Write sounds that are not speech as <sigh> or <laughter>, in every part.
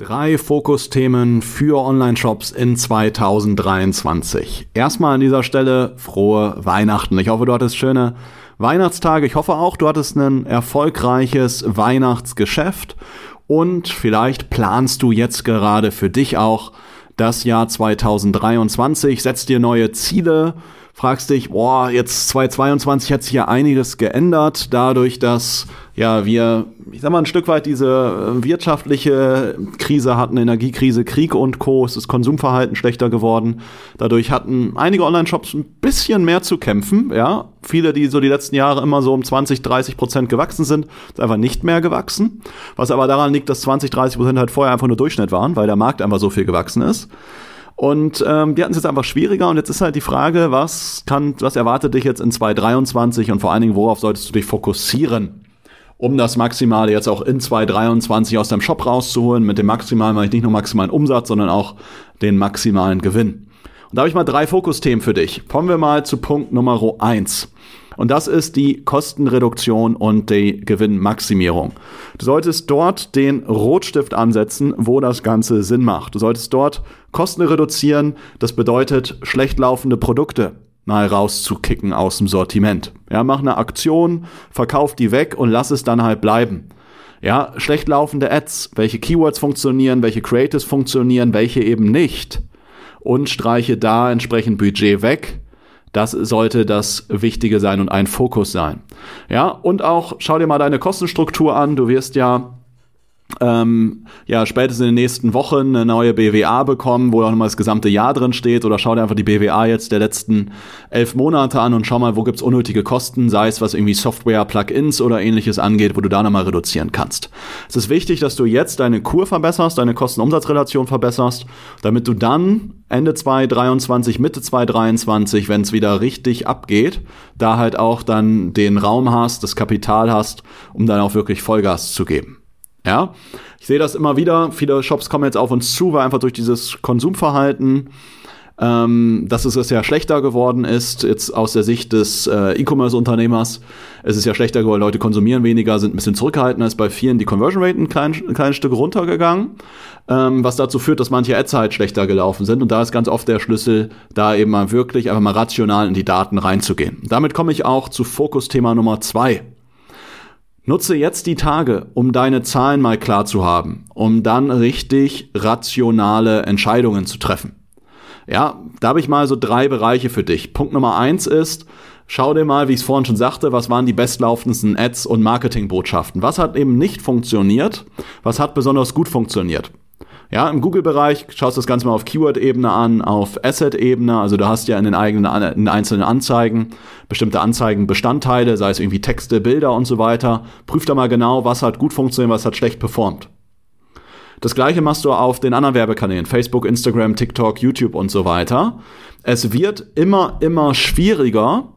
Drei Fokusthemen für Online-Shops in 2023. Erstmal an dieser Stelle frohe Weihnachten. Ich hoffe, du hattest schöne Weihnachtstage. Ich hoffe auch, du hattest ein erfolgreiches Weihnachtsgeschäft und vielleicht planst du jetzt gerade für dich auch das Jahr 2023, setzt dir neue Ziele, fragst dich, boah, jetzt 2022 hat sich ja einiges geändert, dadurch, dass ja wir, ich sag mal, ein Stück weit diese äh, wirtschaftliche Krise hatten, Energiekrise, Krieg und Co. Es ist Konsumverhalten schlechter geworden. Dadurch hatten einige Online-Shops ein bisschen mehr zu kämpfen, ja. Viele, die so die letzten Jahre immer so um 20, 30 Prozent gewachsen sind, ist einfach nicht mehr gewachsen. Was aber daran liegt, dass 20, 30 Prozent halt vorher einfach nur Durchschnitt waren, weil der Markt einfach so viel gewachsen ist. Und ähm, die hatten es jetzt einfach schwieriger und jetzt ist halt die Frage, was kann, was erwartet dich jetzt in 2023 und vor allen Dingen, worauf solltest du dich fokussieren, um das Maximale jetzt auch in 2023 aus deinem Shop rauszuholen. Mit dem Maximalen meine ich nicht nur maximalen Umsatz, sondern auch den maximalen Gewinn. Und da habe ich mal drei Fokusthemen für dich. Kommen wir mal zu Punkt Nummer eins. Und das ist die Kostenreduktion und die Gewinnmaximierung. Du solltest dort den Rotstift ansetzen, wo das Ganze Sinn macht. Du solltest dort Kosten reduzieren. Das bedeutet schlecht laufende Produkte mal rauszukicken aus dem Sortiment. Ja, mach eine Aktion, verkauf die weg und lass es dann halt bleiben. Ja, schlecht laufende Ads, welche Keywords funktionieren, welche Creatives funktionieren, welche eben nicht. Und streiche da entsprechend Budget weg das sollte das Wichtige sein und ein Fokus sein. Ja, und auch schau dir mal deine Kostenstruktur an. Du wirst ja ähm, ja, spätestens in den nächsten Wochen eine neue BWA bekommen, wo auch nochmal das gesamte Jahr drin steht. Oder schau dir einfach die BWA jetzt der letzten elf Monate an und schau mal, wo gibt's unnötige Kosten, sei es was irgendwie Software, Plugins oder ähnliches angeht, wo du da nochmal reduzieren kannst. Es ist wichtig, dass du jetzt deine Kur verbesserst, deine Kosten-Umsatz-Relation verbesserst, damit du dann Ende 2023, Mitte 2023, wenn es wieder richtig abgeht, da halt auch dann den Raum hast, das Kapital hast, um dann auch wirklich Vollgas zu geben. Ja, ich sehe das immer wieder. Viele Shops kommen jetzt auf uns zu, weil einfach durch dieses Konsumverhalten, ähm, dass es ja schlechter geworden ist, jetzt aus der Sicht des äh, E-Commerce-Unternehmers. Es ist ja schlechter geworden, Leute konsumieren weniger, sind ein bisschen zurückhaltender, ist bei vielen die Conversion Rate ein, klein, ein kleines Stück runtergegangen, ähm, was dazu führt, dass manche Ads halt schlechter gelaufen sind. Und da ist ganz oft der Schlüssel, da eben mal wirklich einfach mal rational in die Daten reinzugehen. Damit komme ich auch zu Fokusthema Nummer zwei. Nutze jetzt die Tage, um deine Zahlen mal klar zu haben, um dann richtig rationale Entscheidungen zu treffen. Ja, da habe ich mal so drei Bereiche für dich. Punkt Nummer eins ist, schau dir mal, wie ich es vorhin schon sagte, was waren die bestlaufendsten Ads und Marketingbotschaften. Was hat eben nicht funktioniert? Was hat besonders gut funktioniert? Ja, im Google-Bereich schaust du das Ganze mal auf Keyword-Ebene an, auf Asset-Ebene. Also du hast ja in den eigenen, in den einzelnen Anzeigen bestimmte Anzeigenbestandteile, sei es irgendwie Texte, Bilder und so weiter. Prüf da mal genau, was hat gut funktioniert, was hat schlecht performt. Das gleiche machst du auf den anderen Werbekanälen, Facebook, Instagram, TikTok, YouTube und so weiter. Es wird immer, immer schwieriger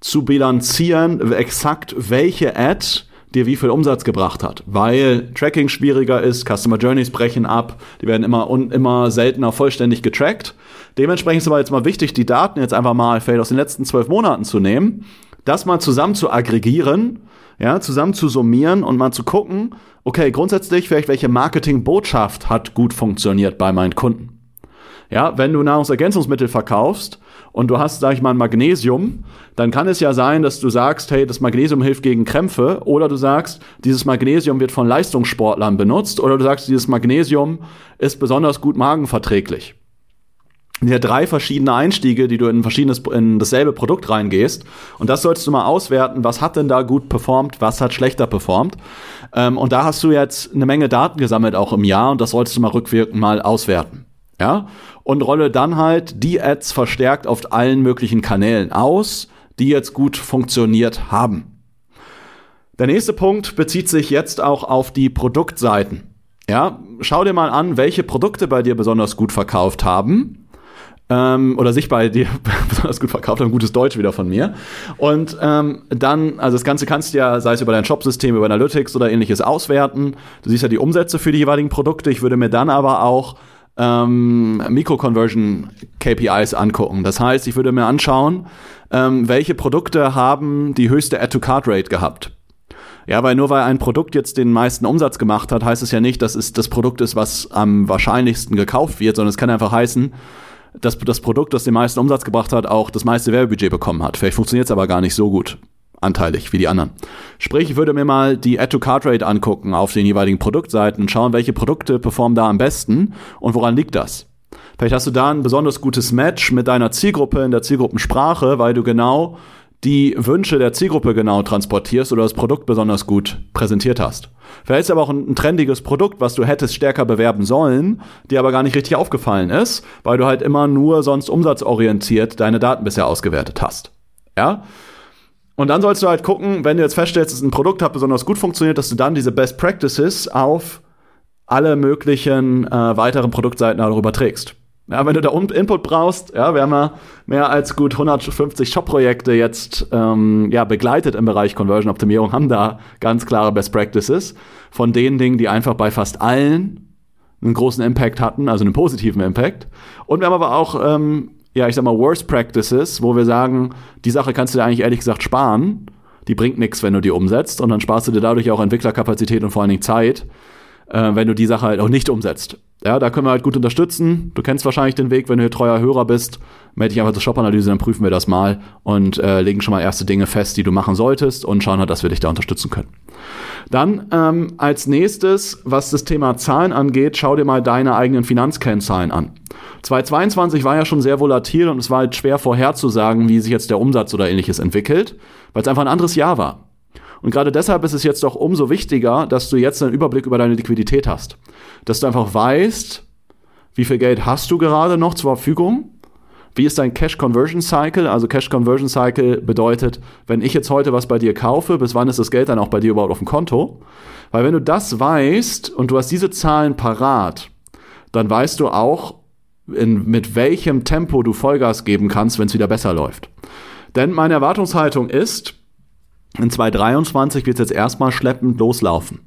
zu bilanzieren, exakt welche Ad dir wie viel Umsatz gebracht hat, weil Tracking schwieriger ist, Customer Journeys brechen ab, die werden immer und immer seltener vollständig getrackt. Dementsprechend ist aber jetzt mal wichtig, die Daten jetzt einfach mal vielleicht aus den letzten zwölf Monaten zu nehmen, das mal zusammen zu aggregieren, ja, zusammen zu summieren und mal zu gucken, okay, grundsätzlich vielleicht welche Marketingbotschaft hat gut funktioniert bei meinen Kunden. Ja, wenn du Nahrungsergänzungsmittel verkaufst und du hast, sag ich mal, Magnesium, dann kann es ja sein, dass du sagst, hey, das Magnesium hilft gegen Krämpfe, oder du sagst, dieses Magnesium wird von Leistungssportlern benutzt, oder du sagst, dieses Magnesium ist besonders gut magenverträglich. Ja, drei verschiedene Einstiege, die du in, verschiedenes, in dasselbe Produkt reingehst. Und das solltest du mal auswerten, was hat denn da gut performt, was hat schlechter performt. Ähm, und da hast du jetzt eine Menge Daten gesammelt, auch im Jahr, und das solltest du mal rückwirkend mal auswerten. Ja, und rolle dann halt die Ads verstärkt auf allen möglichen Kanälen aus, die jetzt gut funktioniert haben. Der nächste Punkt bezieht sich jetzt auch auf die Produktseiten. Ja, schau dir mal an, welche Produkte bei dir besonders gut verkauft haben ähm, oder sich bei dir <laughs> besonders gut verkauft haben, gutes Deutsch wieder von mir. Und ähm, dann, also das Ganze kannst du ja, sei es über dein Shopsystem, über Analytics oder ähnliches auswerten. Du siehst ja die Umsätze für die jeweiligen Produkte. Ich würde mir dann aber auch ähm, Mikro-Conversion-KPIs angucken. Das heißt, ich würde mir anschauen, ähm, welche Produkte haben die höchste Add-to-Card-Rate gehabt. Ja, weil nur weil ein Produkt jetzt den meisten Umsatz gemacht hat, heißt es ja nicht, dass es das Produkt ist, was am wahrscheinlichsten gekauft wird, sondern es kann einfach heißen, dass das Produkt, das den meisten Umsatz gebracht hat, auch das meiste Werbebudget bekommen hat. Vielleicht funktioniert es aber gar nicht so gut anteilig wie die anderen. Sprich, ich würde mir mal die Add-to-Card-Rate angucken auf den jeweiligen Produktseiten und schauen, welche Produkte performen da am besten und woran liegt das. Vielleicht hast du da ein besonders gutes Match mit deiner Zielgruppe in der Zielgruppensprache, weil du genau die Wünsche der Zielgruppe genau transportierst oder das Produkt besonders gut präsentiert hast. Vielleicht ist aber auch ein, ein, trendiges Produkt, was du hättest stärker bewerben sollen, dir aber gar nicht richtig aufgefallen ist, weil du halt immer nur sonst umsatzorientiert deine Daten bisher ausgewertet hast. Ja? Und dann sollst du halt gucken, wenn du jetzt feststellst, dass ein Produkt hat besonders gut funktioniert, dass du dann diese Best Practices auf alle möglichen äh, weiteren Produktseiten darüber trägst. Ja, wenn du da Input brauchst, ja, wir haben ja mehr als gut 150 Shop-Projekte jetzt ähm, ja, begleitet im Bereich Conversion-Optimierung, haben da ganz klare Best Practices von den Dingen, die einfach bei fast allen einen großen Impact hatten, also einen positiven Impact. Und wir haben aber auch, ähm, ja, ich sag mal, Worst Practices, wo wir sagen, die Sache kannst du dir eigentlich ehrlich gesagt sparen. Die bringt nichts, wenn du die umsetzt. Und dann sparst du dir dadurch auch Entwicklerkapazität und vor allen Dingen Zeit, äh, wenn du die Sache halt auch nicht umsetzt. Ja, da können wir halt gut unterstützen. Du kennst wahrscheinlich den Weg, wenn du hier treuer Hörer bist. Melde dich einfach zur Shop-Analyse, dann prüfen wir das mal und äh, legen schon mal erste Dinge fest, die du machen solltest und schauen halt, dass wir dich da unterstützen können. Dann ähm, als nächstes, was das Thema Zahlen angeht, schau dir mal deine eigenen Finanzkennzahlen an. 2022 war ja schon sehr volatil und es war halt schwer vorherzusagen, wie sich jetzt der Umsatz oder ähnliches entwickelt, weil es einfach ein anderes Jahr war. Und gerade deshalb ist es jetzt doch umso wichtiger, dass du jetzt einen Überblick über deine Liquidität hast. Dass du einfach weißt, wie viel Geld hast du gerade noch zur Verfügung? Wie ist dein Cash Conversion Cycle? Also Cash Conversion Cycle bedeutet, wenn ich jetzt heute was bei dir kaufe, bis wann ist das Geld dann auch bei dir überhaupt auf dem Konto? Weil wenn du das weißt und du hast diese Zahlen parat, dann weißt du auch, in, mit welchem Tempo du Vollgas geben kannst, wenn es wieder besser läuft. Denn meine Erwartungshaltung ist, in 2023 wird es jetzt erstmal schleppend loslaufen.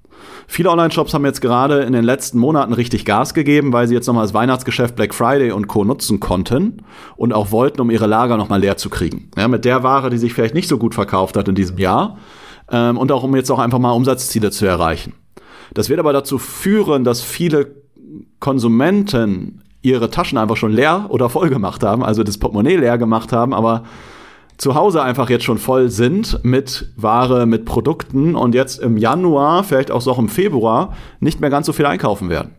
Viele Online-Shops haben jetzt gerade in den letzten Monaten richtig Gas gegeben, weil sie jetzt nochmal das Weihnachtsgeschäft Black Friday und Co. nutzen konnten und auch wollten, um ihre Lager nochmal leer zu kriegen. Ja, mit der Ware, die sich vielleicht nicht so gut verkauft hat in diesem Jahr ähm, und auch um jetzt auch einfach mal Umsatzziele zu erreichen. Das wird aber dazu führen, dass viele Konsumenten ihre Taschen einfach schon leer oder voll gemacht haben, also das Portemonnaie leer gemacht haben, aber zu Hause einfach jetzt schon voll sind mit Ware, mit Produkten und jetzt im Januar, vielleicht auch so im Februar, nicht mehr ganz so viel einkaufen werden.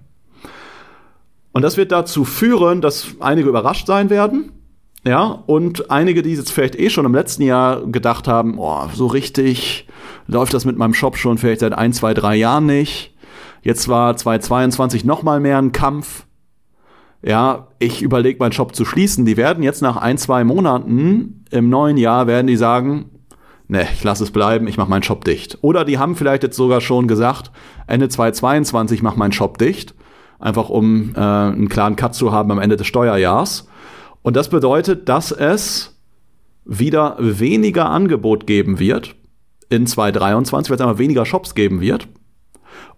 Und das wird dazu führen, dass einige überrascht sein werden. Ja, und einige, die jetzt vielleicht eh schon im letzten Jahr gedacht haben, oh, so richtig läuft das mit meinem Shop schon vielleicht seit ein, zwei, drei Jahren nicht. Jetzt war 2022 noch mal mehr ein Kampf ja, ich überlege, meinen Shop zu schließen. Die werden jetzt nach ein, zwei Monaten im neuen Jahr werden die sagen, ne, ich lasse es bleiben, ich mache meinen Shop dicht. Oder die haben vielleicht jetzt sogar schon gesagt, Ende 2022 mach meinen Shop dicht, einfach um äh, einen klaren Cut zu haben am Ende des Steuerjahrs. Und das bedeutet, dass es wieder weniger Angebot geben wird in 2023, weil es einmal weniger Shops geben wird.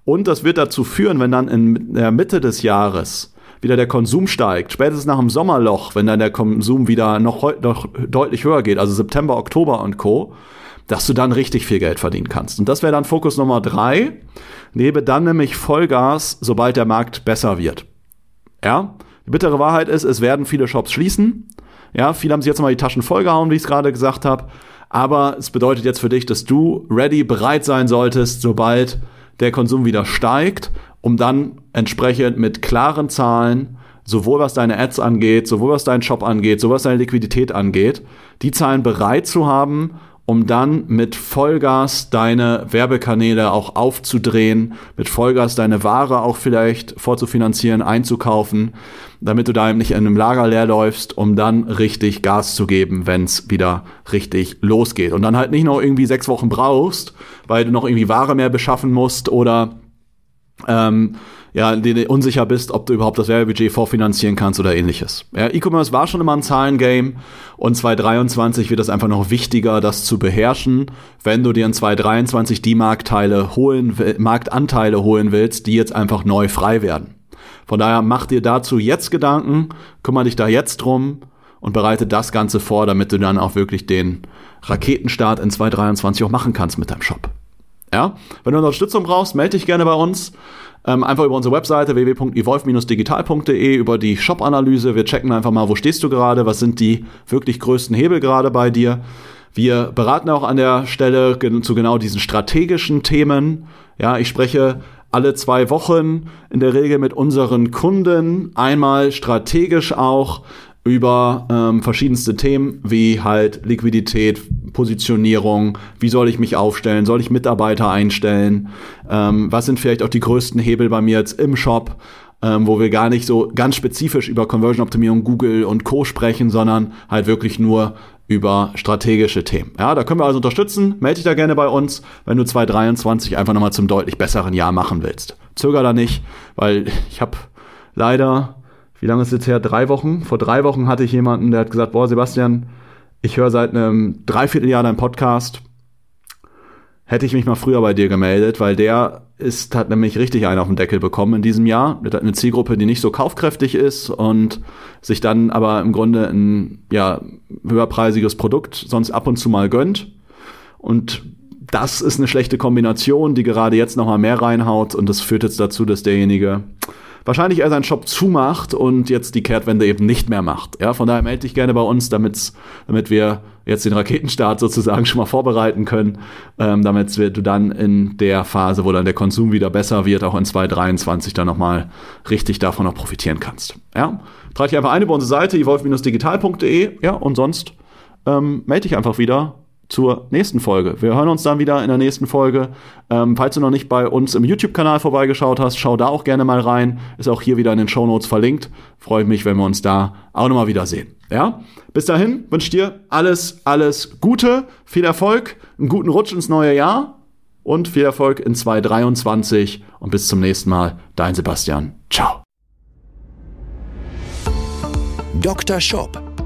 Und das wird dazu führen, wenn dann in der Mitte des Jahres wieder der Konsum steigt, spätestens nach dem Sommerloch, wenn dann der Konsum wieder noch, noch deutlich höher geht, also September, Oktober und Co., dass du dann richtig viel Geld verdienen kannst. Und das wäre dann Fokus Nummer drei. Nebe dann nämlich Vollgas, sobald der Markt besser wird. Ja, die bittere Wahrheit ist, es werden viele Shops schließen. Ja, viele haben sich jetzt mal die Taschen vollgehauen, wie ich es gerade gesagt habe. Aber es bedeutet jetzt für dich, dass du ready, bereit sein solltest, sobald der Konsum wieder steigt um dann entsprechend mit klaren Zahlen, sowohl was deine Ads angeht, sowohl was deinen Shop angeht, sowohl was deine Liquidität angeht, die Zahlen bereit zu haben, um dann mit Vollgas deine Werbekanäle auch aufzudrehen, mit Vollgas deine Ware auch vielleicht vorzufinanzieren, einzukaufen, damit du da eben nicht in einem Lager leer läufst, um dann richtig Gas zu geben, wenn es wieder richtig losgeht. Und dann halt nicht noch irgendwie sechs Wochen brauchst, weil du noch irgendwie Ware mehr beschaffen musst oder ähm, ja, dir unsicher bist, ob du überhaupt das Werbebudget vorfinanzieren kannst oder ähnliches. Ja, E-Commerce war schon immer ein Zahlengame und 2023 wird es einfach noch wichtiger, das zu beherrschen, wenn du dir in 2023 die Marktteile holen, Marktanteile holen willst, die jetzt einfach neu frei werden. Von daher mach dir dazu jetzt Gedanken, kümmere dich da jetzt drum und bereite das Ganze vor, damit du dann auch wirklich den Raketenstart in 2023 auch machen kannst mit deinem Shop. Ja? Wenn du Unterstützung brauchst, melde dich gerne bei uns. Ähm, einfach über unsere Webseite www.evolve-digital.de über die Shop-Analyse. Wir checken einfach mal, wo stehst du gerade, was sind die wirklich größten Hebel gerade bei dir. Wir beraten auch an der Stelle zu genau diesen strategischen Themen. Ja, ich spreche alle zwei Wochen in der Regel mit unseren Kunden einmal strategisch auch über ähm, verschiedenste Themen wie halt Liquidität, Positionierung, wie soll ich mich aufstellen, soll ich Mitarbeiter einstellen, ähm, was sind vielleicht auch die größten Hebel bei mir jetzt im Shop, ähm, wo wir gar nicht so ganz spezifisch über Conversion-Optimierung, Google und Co. sprechen, sondern halt wirklich nur über strategische Themen. Ja, da können wir also unterstützen. Melde dich da gerne bei uns, wenn du 2023 einfach nochmal zum deutlich besseren Jahr machen willst. Zöger da nicht, weil ich habe leider wie lange ist es jetzt her? Drei Wochen. Vor drei Wochen hatte ich jemanden, der hat gesagt, boah, Sebastian, ich höre seit einem Dreivierteljahr deinen Podcast. Hätte ich mich mal früher bei dir gemeldet, weil der ist, hat nämlich richtig einen auf den Deckel bekommen in diesem Jahr. Der hat eine Zielgruppe, die nicht so kaufkräftig ist und sich dann aber im Grunde ein ja, höherpreisiges Produkt sonst ab und zu mal gönnt. Und das ist eine schlechte Kombination, die gerade jetzt noch mal mehr reinhaut und das führt jetzt dazu, dass derjenige wahrscheinlich er seinen Shop zumacht und jetzt die Kehrtwende eben nicht mehr macht. Ja, von daher melde dich gerne bei uns, damit, wir jetzt den Raketenstart sozusagen <laughs> schon mal vorbereiten können, ähm, damit wir, du dann in der Phase, wo dann der Konsum wieder besser wird, auch in 2023 dann nochmal richtig davon auch profitieren kannst. Ja, trage dich einfach ein über unsere Seite, evolve-digital.de, ja, und sonst ähm, melde dich einfach wieder zur nächsten Folge. Wir hören uns dann wieder in der nächsten Folge. Ähm, falls du noch nicht bei uns im YouTube-Kanal vorbeigeschaut hast, schau da auch gerne mal rein. Ist auch hier wieder in den Show Notes verlinkt. Freue mich, wenn wir uns da auch nochmal wiedersehen. Ja? Bis dahin wünsche ich dir alles, alles Gute, viel Erfolg, einen guten Rutsch ins neue Jahr und viel Erfolg in 2023 und bis zum nächsten Mal. Dein Sebastian. Ciao. Dr. Shop